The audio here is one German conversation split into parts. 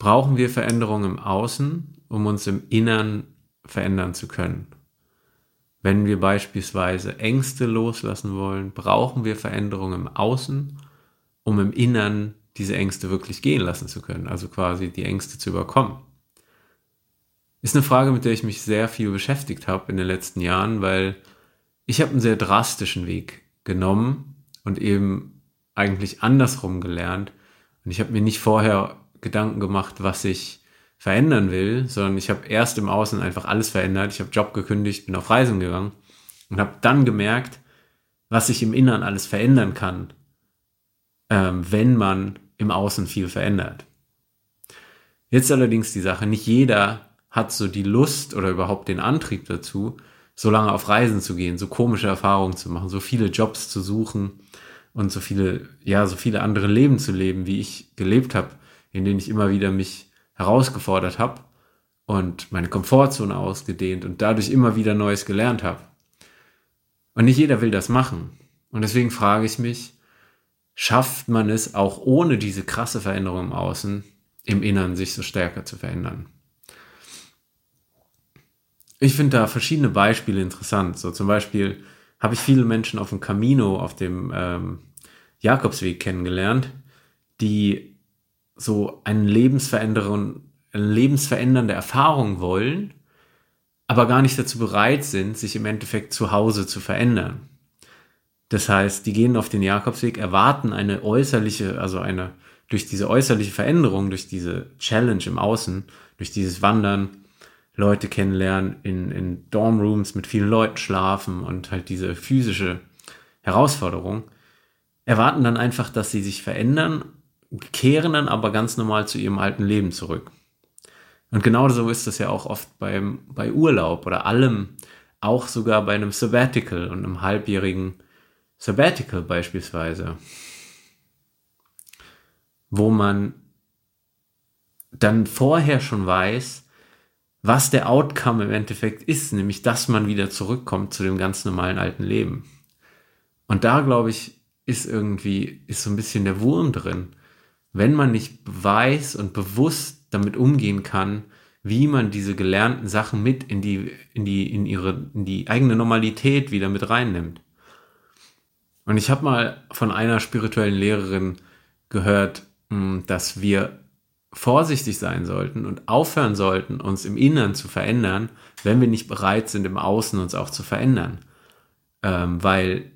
brauchen wir Veränderungen im Außen, um uns im Innern verändern zu können. Wenn wir beispielsweise Ängste loslassen wollen, brauchen wir Veränderungen im Außen, um im Innern diese Ängste wirklich gehen lassen zu können, also quasi die Ängste zu überkommen. Ist eine Frage, mit der ich mich sehr viel beschäftigt habe in den letzten Jahren, weil ich habe einen sehr drastischen Weg genommen und eben eigentlich andersrum gelernt. Und ich habe mir nicht vorher Gedanken gemacht, was ich verändern will, sondern ich habe erst im Außen einfach alles verändert. Ich habe Job gekündigt, bin auf Reisen gegangen und habe dann gemerkt, was sich im Innern alles verändern kann, ähm, wenn man im Außen viel verändert. Jetzt allerdings die Sache, nicht jeder hat so die Lust oder überhaupt den Antrieb dazu, so lange auf Reisen zu gehen, so komische Erfahrungen zu machen, so viele Jobs zu suchen und so viele, ja, so viele andere Leben zu leben, wie ich gelebt habe, in denen ich immer wieder mich herausgefordert habe und meine Komfortzone ausgedehnt und dadurch immer wieder Neues gelernt habe. Und nicht jeder will das machen. Und deswegen frage ich mich, schafft man es auch ohne diese krasse Veränderung im Außen, im Innern sich so stärker zu verändern? Ich finde da verschiedene Beispiele interessant. So zum Beispiel habe ich viele Menschen auf dem Camino, auf dem ähm, Jakobsweg kennengelernt, die so einen lebensverändernden, eine lebensverändernde Erfahrung wollen, aber gar nicht dazu bereit sind, sich im Endeffekt zu Hause zu verändern. Das heißt, die gehen auf den Jakobsweg, erwarten eine äußerliche, also eine, durch diese äußerliche Veränderung, durch diese Challenge im Außen, durch dieses Wandern, Leute kennenlernen, in, in Dormrooms mit vielen Leuten schlafen und halt diese physische Herausforderung, erwarten dann einfach, dass sie sich verändern, kehren dann aber ganz normal zu ihrem alten Leben zurück. Und genau so ist das ja auch oft beim, bei Urlaub oder allem, auch sogar bei einem Sabbatical und einem halbjährigen Sabbatical beispielsweise, wo man dann vorher schon weiß, was der Outcome im Endeffekt ist, nämlich dass man wieder zurückkommt zu dem ganz normalen alten Leben. Und da glaube ich, ist irgendwie, ist so ein bisschen der Wurm drin. Wenn man nicht weiß und bewusst damit umgehen kann, wie man diese gelernten Sachen mit in die, in die, in ihre, in die eigene Normalität wieder mit reinnimmt. Und ich habe mal von einer spirituellen Lehrerin gehört, hm, dass wir vorsichtig sein sollten und aufhören sollten, uns im Inneren zu verändern, wenn wir nicht bereit sind, im Außen uns auch zu verändern. Ähm, weil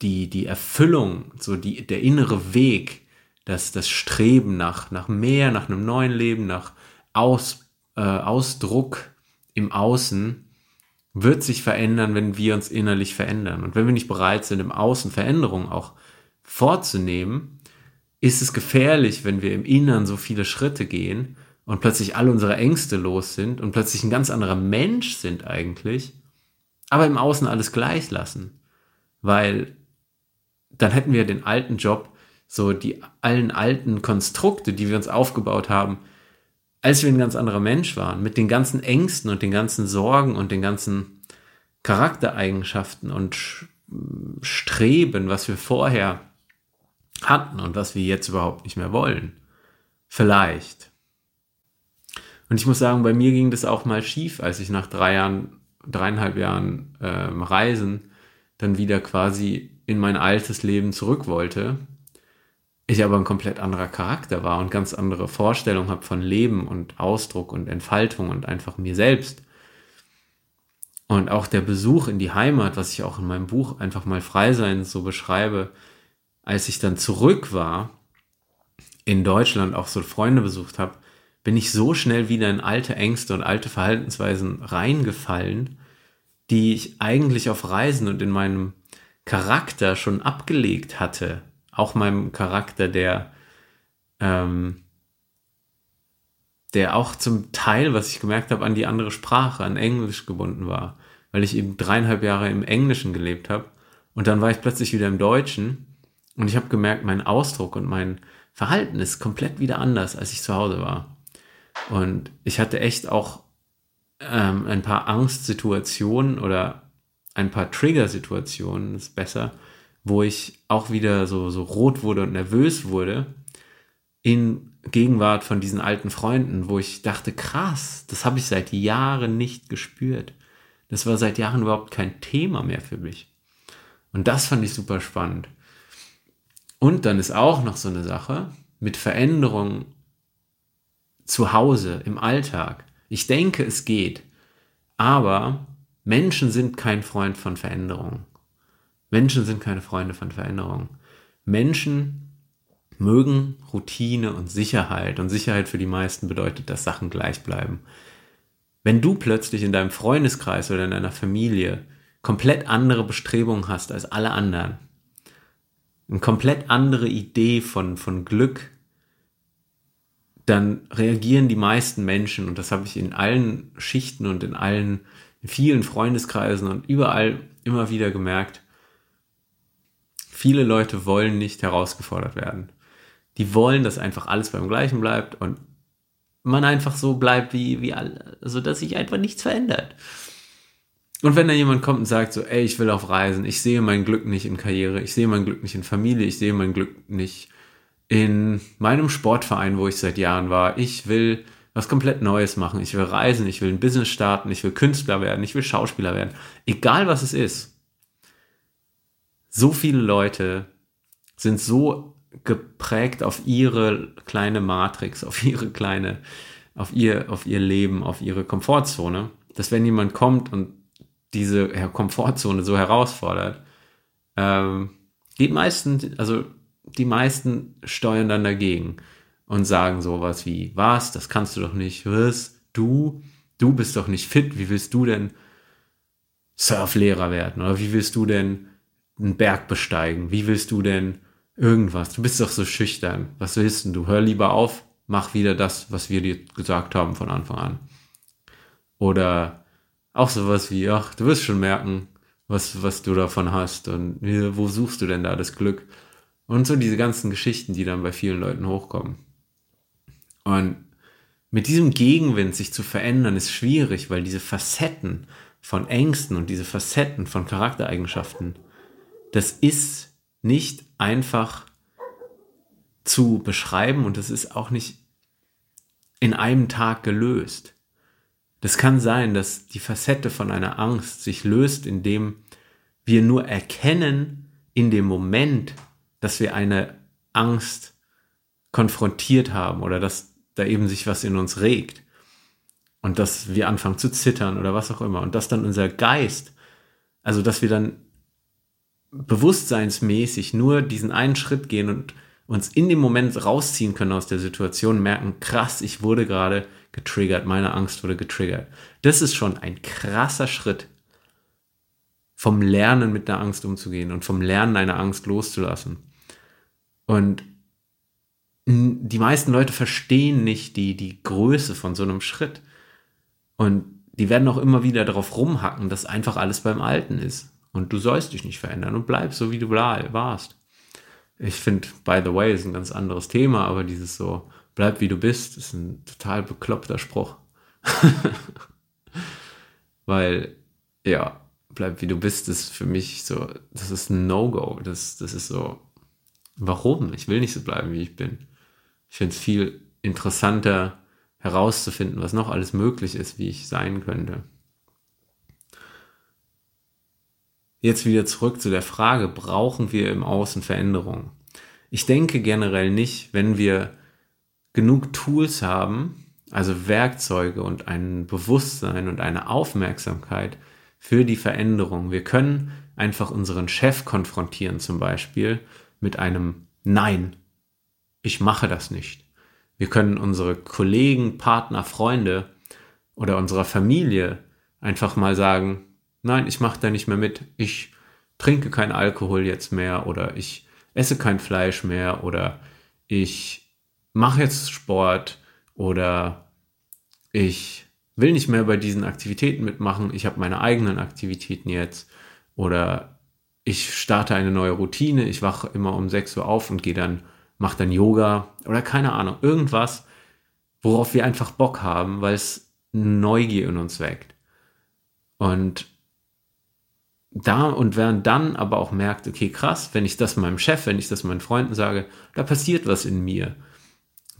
die, die Erfüllung, so die, der innere Weg, das, das Streben nach, nach mehr, nach einem neuen Leben, nach Aus, äh, Ausdruck im Außen, wird sich verändern, wenn wir uns innerlich verändern. Und wenn wir nicht bereit sind, im Außen Veränderungen auch vorzunehmen, ist es gefährlich, wenn wir im Innern so viele Schritte gehen und plötzlich all unsere Ängste los sind und plötzlich ein ganz anderer Mensch sind eigentlich, aber im Außen alles gleich lassen. Weil dann hätten wir den alten Job, so die allen alten Konstrukte, die wir uns aufgebaut haben, als wir ein ganz anderer Mensch waren, mit den ganzen Ängsten und den ganzen Sorgen und den ganzen Charaktereigenschaften und Streben, was wir vorher hatten und was wir jetzt überhaupt nicht mehr wollen. Vielleicht. Und ich muss sagen, bei mir ging das auch mal schief, als ich nach drei Jahren, dreieinhalb Jahren ähm, Reisen dann wieder quasi in mein altes Leben zurück wollte. Ich aber ein komplett anderer Charakter war und ganz andere Vorstellungen habe von Leben und Ausdruck und Entfaltung und einfach mir selbst. Und auch der Besuch in die Heimat, was ich auch in meinem Buch einfach mal frei sein so beschreibe, als ich dann zurück war, in Deutschland auch so Freunde besucht habe, bin ich so schnell wieder in alte Ängste und alte Verhaltensweisen reingefallen, die ich eigentlich auf Reisen und in meinem Charakter schon abgelegt hatte. Auch meinem Charakter, der, ähm, der auch zum Teil, was ich gemerkt habe, an die andere Sprache, an Englisch gebunden war, weil ich eben dreieinhalb Jahre im Englischen gelebt habe. Und dann war ich plötzlich wieder im Deutschen und ich habe gemerkt, mein Ausdruck und mein Verhalten ist komplett wieder anders, als ich zu Hause war. Und ich hatte echt auch ähm, ein paar Angstsituationen oder ein paar Trigger-Situationen, ist besser, wo ich auch wieder so, so rot wurde und nervös wurde in Gegenwart von diesen alten Freunden, wo ich dachte, krass, das habe ich seit Jahren nicht gespürt. Das war seit Jahren überhaupt kein Thema mehr für mich. Und das fand ich super spannend. Und dann ist auch noch so eine Sache mit Veränderungen zu Hause, im Alltag. Ich denke, es geht. Aber Menschen sind kein Freund von Veränderungen. Menschen sind keine Freunde von Veränderungen. Menschen mögen Routine und Sicherheit. Und Sicherheit für die meisten bedeutet, dass Sachen gleich bleiben. Wenn du plötzlich in deinem Freundeskreis oder in deiner Familie komplett andere Bestrebungen hast als alle anderen, eine komplett andere Idee von, von Glück, dann reagieren die meisten Menschen, und das habe ich in allen Schichten und in allen, in vielen Freundeskreisen und überall immer wieder gemerkt, viele Leute wollen nicht herausgefordert werden. Die wollen, dass einfach alles beim Gleichen bleibt und man einfach so bleibt, wie, wie alle, also dass sich einfach nichts verändert. Und wenn da jemand kommt und sagt so, ey, ich will auf Reisen, ich sehe mein Glück nicht in Karriere, ich sehe mein Glück nicht in Familie, ich sehe mein Glück nicht in meinem Sportverein, wo ich seit Jahren war, ich will was komplett Neues machen, ich will reisen, ich will ein Business starten, ich will Künstler werden, ich will Schauspieler werden, egal was es ist. So viele Leute sind so geprägt auf ihre kleine Matrix, auf ihre kleine, auf ihr, auf ihr Leben, auf ihre Komfortzone, dass wenn jemand kommt und diese Komfortzone so herausfordert, ähm, die meisten, also die meisten steuern dann dagegen und sagen sowas wie, was, das kannst du doch nicht, was, du, du bist doch nicht fit, wie willst du denn Surflehrer werden? Oder wie willst du denn einen Berg besteigen, wie willst du denn irgendwas, du bist doch so schüchtern, was willst denn du, hör lieber auf, mach wieder das, was wir dir gesagt haben von Anfang an. Oder auch sowas wie, ach, du wirst schon merken, was, was du davon hast und wo suchst du denn da das Glück? Und so diese ganzen Geschichten, die dann bei vielen Leuten hochkommen. Und mit diesem Gegenwind sich zu verändern, ist schwierig, weil diese Facetten von Ängsten und diese Facetten von Charaktereigenschaften, das ist nicht einfach zu beschreiben und das ist auch nicht in einem Tag gelöst. Das kann sein, dass die Facette von einer Angst sich löst, indem wir nur erkennen in dem Moment, dass wir eine Angst konfrontiert haben oder dass da eben sich was in uns regt und dass wir anfangen zu zittern oder was auch immer und dass dann unser Geist, also dass wir dann bewusstseinsmäßig nur diesen einen Schritt gehen und uns in dem Moment rausziehen können aus der Situation, merken, krass, ich wurde gerade getriggert, meine Angst wurde getriggert. Das ist schon ein krasser Schritt vom Lernen mit der Angst umzugehen und vom Lernen eine Angst loszulassen. Und die meisten Leute verstehen nicht die, die Größe von so einem Schritt. Und die werden auch immer wieder darauf rumhacken, dass einfach alles beim Alten ist. Und du sollst dich nicht verändern und bleib so, wie du warst. Ich finde, by the way, ist ein ganz anderes Thema, aber dieses so, bleib wie du bist, ist ein total bekloppter Spruch. Weil, ja, bleib wie du bist, ist für mich so, das ist ein No-Go. Das, das ist so, warum? Ich will nicht so bleiben, wie ich bin. Ich finde es viel interessanter herauszufinden, was noch alles möglich ist, wie ich sein könnte. Jetzt wieder zurück zu der Frage, brauchen wir im Außen Veränderung? Ich denke generell nicht, wenn wir genug Tools haben, also Werkzeuge und ein Bewusstsein und eine Aufmerksamkeit für die Veränderung. Wir können einfach unseren Chef konfrontieren, zum Beispiel mit einem Nein, ich mache das nicht. Wir können unsere Kollegen, Partner, Freunde oder unserer Familie einfach mal sagen, nein, ich mache da nicht mehr mit. Ich trinke keinen Alkohol jetzt mehr oder ich esse kein Fleisch mehr oder ich mache jetzt Sport oder ich will nicht mehr bei diesen Aktivitäten mitmachen, ich habe meine eigenen Aktivitäten jetzt oder ich starte eine neue Routine, ich wache immer um 6 Uhr auf und gehe dann, mache dann Yoga oder keine Ahnung, irgendwas, worauf wir einfach Bock haben, weil es Neugier in uns weckt. Und da und während dann aber auch merkt, okay, krass, wenn ich das meinem Chef, wenn ich das meinen Freunden sage, da passiert was in mir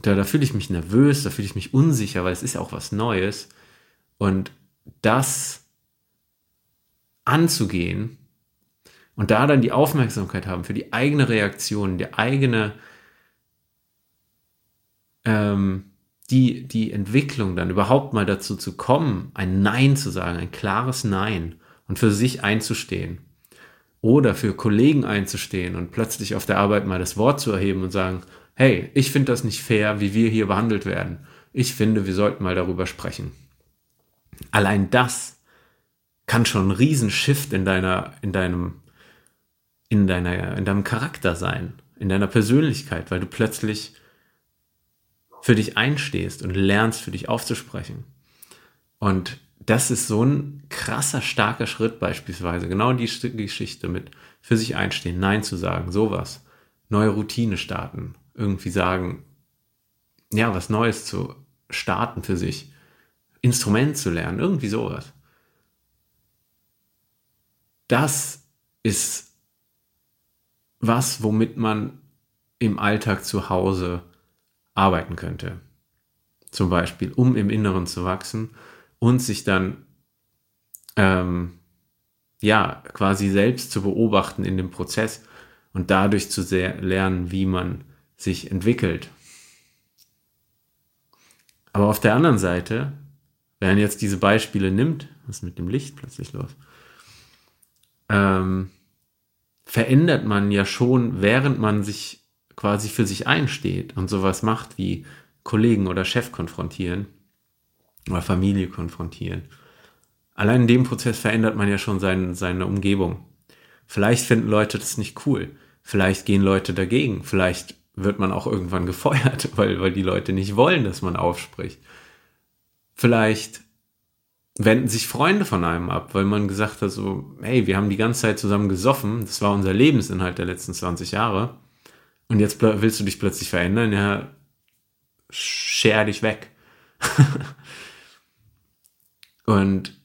Da, da fühle ich mich nervös, da fühle ich mich unsicher, weil es ist ja auch was Neues. Und das anzugehen und da dann die Aufmerksamkeit haben für die eigene Reaktion, die eigene, ähm, die, die Entwicklung dann überhaupt mal dazu zu kommen, ein Nein zu sagen, ein klares Nein und für sich einzustehen. Oder für Kollegen einzustehen und plötzlich auf der Arbeit mal das Wort zu erheben und sagen, hey, ich finde das nicht fair, wie wir hier behandelt werden. Ich finde, wir sollten mal darüber sprechen. Allein das kann schon ein Riesenshift in deiner, in deinem, in deiner, in deinem Charakter sein, in deiner Persönlichkeit, weil du plötzlich für dich einstehst und lernst, für dich aufzusprechen. Und das ist so ein krasser, starker Schritt beispielsweise. Genau die Geschichte mit für sich einstehen, Nein zu sagen, sowas. Neue Routine starten, irgendwie sagen, ja, was Neues zu starten für sich. Instrument zu lernen, irgendwie sowas. Das ist was, womit man im Alltag zu Hause arbeiten könnte. Zum Beispiel, um im Inneren zu wachsen und sich dann ähm, ja quasi selbst zu beobachten in dem Prozess und dadurch zu lernen, wie man sich entwickelt. Aber auf der anderen Seite, wenn man jetzt diese Beispiele nimmt, was ist mit dem Licht plötzlich los? Ähm, verändert man ja schon, während man sich quasi für sich einsteht und sowas macht wie Kollegen oder Chef konfrontieren oder Familie konfrontieren. Allein in dem Prozess verändert man ja schon sein, seine Umgebung. Vielleicht finden Leute das nicht cool. Vielleicht gehen Leute dagegen. Vielleicht wird man auch irgendwann gefeuert, weil, weil die Leute nicht wollen, dass man aufspricht. Vielleicht wenden sich Freunde von einem ab, weil man gesagt hat, so, hey, wir haben die ganze Zeit zusammen gesoffen, das war unser Lebensinhalt der letzten 20 Jahre. Und jetzt willst du dich plötzlich verändern, ja, scher dich weg. und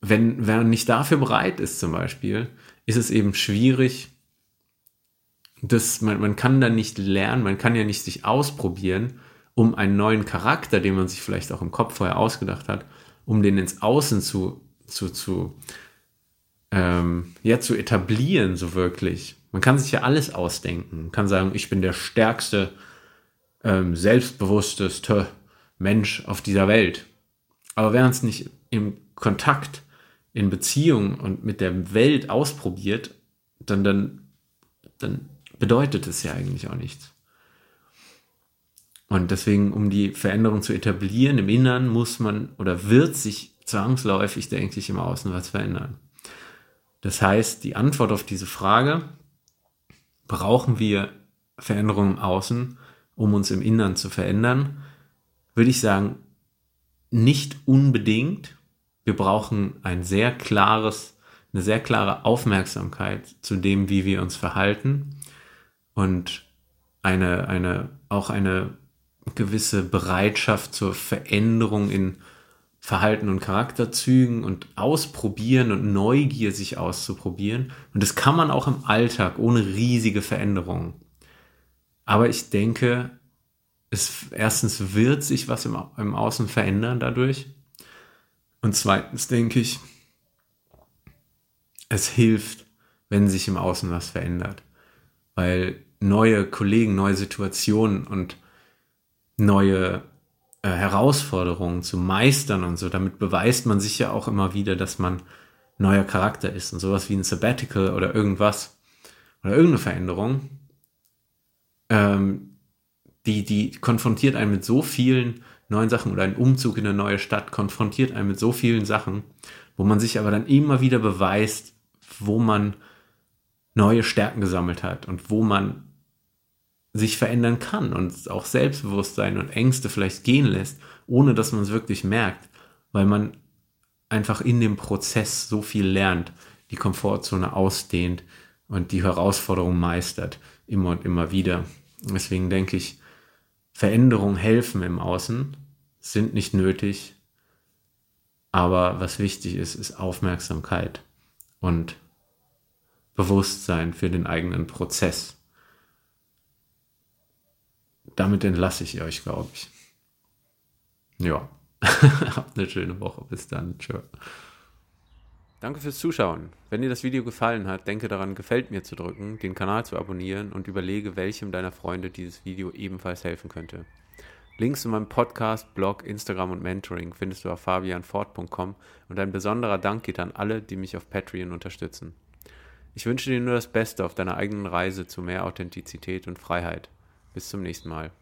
wenn, wenn man nicht dafür bereit ist, zum Beispiel, ist es eben schwierig, dass man, man kann dann nicht lernen, man kann ja nicht sich ausprobieren, um einen neuen Charakter, den man sich vielleicht auch im Kopf vorher ausgedacht hat, um den ins Außen zu, zu, zu, ähm, ja, zu etablieren, so wirklich. Man kann sich ja alles ausdenken. Man kann sagen, ich bin der stärkste, ähm, selbstbewussteste Mensch auf dieser Welt. Aber wer uns nicht im Kontakt, in Beziehung und mit der Welt ausprobiert, dann, dann, dann bedeutet es ja eigentlich auch nichts. Und deswegen, um die Veränderung zu etablieren im Innern, muss man oder wird sich zwangsläufig, denke ich, im Außen was verändern. Das heißt, die Antwort auf diese Frage, brauchen wir Veränderungen im Außen, um uns im Innern zu verändern, würde ich sagen, nicht unbedingt. Wir brauchen ein sehr klares, eine sehr klare Aufmerksamkeit zu dem, wie wir uns verhalten und eine, eine, auch eine gewisse Bereitschaft zur Veränderung in Verhalten und Charakterzügen und ausprobieren und Neugier sich auszuprobieren. Und das kann man auch im Alltag ohne riesige Veränderungen. Aber ich denke, es erstens wird sich was im, im Außen verändern dadurch. Und zweitens denke ich, es hilft, wenn sich im Außen was verändert. Weil neue Kollegen, neue Situationen und neue äh, Herausforderungen zu meistern und so. Damit beweist man sich ja auch immer wieder, dass man neuer Charakter ist und sowas wie ein Sabbatical oder irgendwas oder irgendeine Veränderung, ähm, die, die konfrontiert einen mit so vielen neuen Sachen oder ein Umzug in eine neue Stadt konfrontiert einen mit so vielen Sachen, wo man sich aber dann immer wieder beweist, wo man neue Stärken gesammelt hat und wo man sich verändern kann und auch Selbstbewusstsein und Ängste vielleicht gehen lässt, ohne dass man es wirklich merkt, weil man einfach in dem Prozess so viel lernt, die Komfortzone ausdehnt und die Herausforderung meistert, immer und immer wieder. Deswegen denke ich, Veränderungen helfen im Außen, sind nicht nötig, aber was wichtig ist, ist Aufmerksamkeit und Bewusstsein für den eigenen Prozess damit entlasse ich euch, glaube ich. Ja. Habt eine schöne Woche. Bis dann. Tschö. Danke fürs Zuschauen. Wenn dir das Video gefallen hat, denke daran, gefällt mir zu drücken, den Kanal zu abonnieren und überlege, welchem deiner Freunde dieses Video ebenfalls helfen könnte. Links zu meinem Podcast, Blog, Instagram und Mentoring findest du auf fabianfort.com und ein besonderer Dank geht an alle, die mich auf Patreon unterstützen. Ich wünsche dir nur das Beste auf deiner eigenen Reise zu mehr Authentizität und Freiheit. Bis zum nächsten Mal.